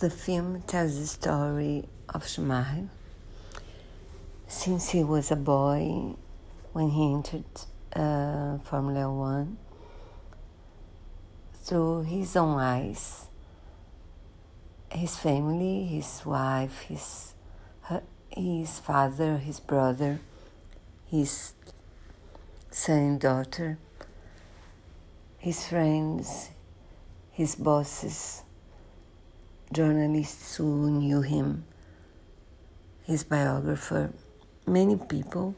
The film tells the story of Schumacher since he was a boy when he entered uh, Formula One through his own eyes. His family, his wife, his his father, his brother, his son and daughter, his friends, his bosses, journalists who knew him, his biographer, many people,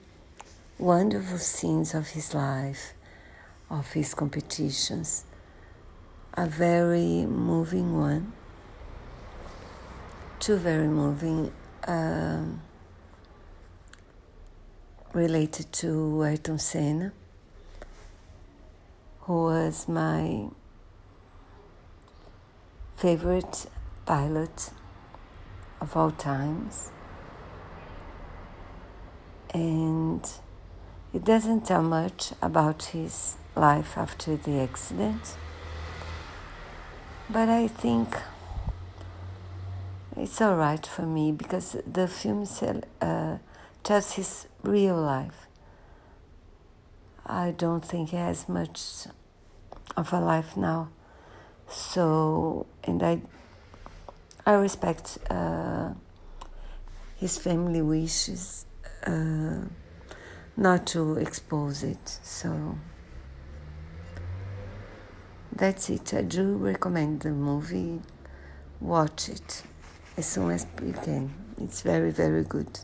wonderful scenes of his life, of his competitions, a very moving one, two very moving. Um, related to Ayrton Senna, who was my favorite pilot of all times. And it doesn't tell much about his life after the accident, but I think it's all right for me because the film uh, tells his real life. I don't think he has much of a life now. So, and I, I respect uh, his family wishes uh, not to expose it. So, that's it. I do recommend the movie. Watch it as soon as you can. It's very, very good.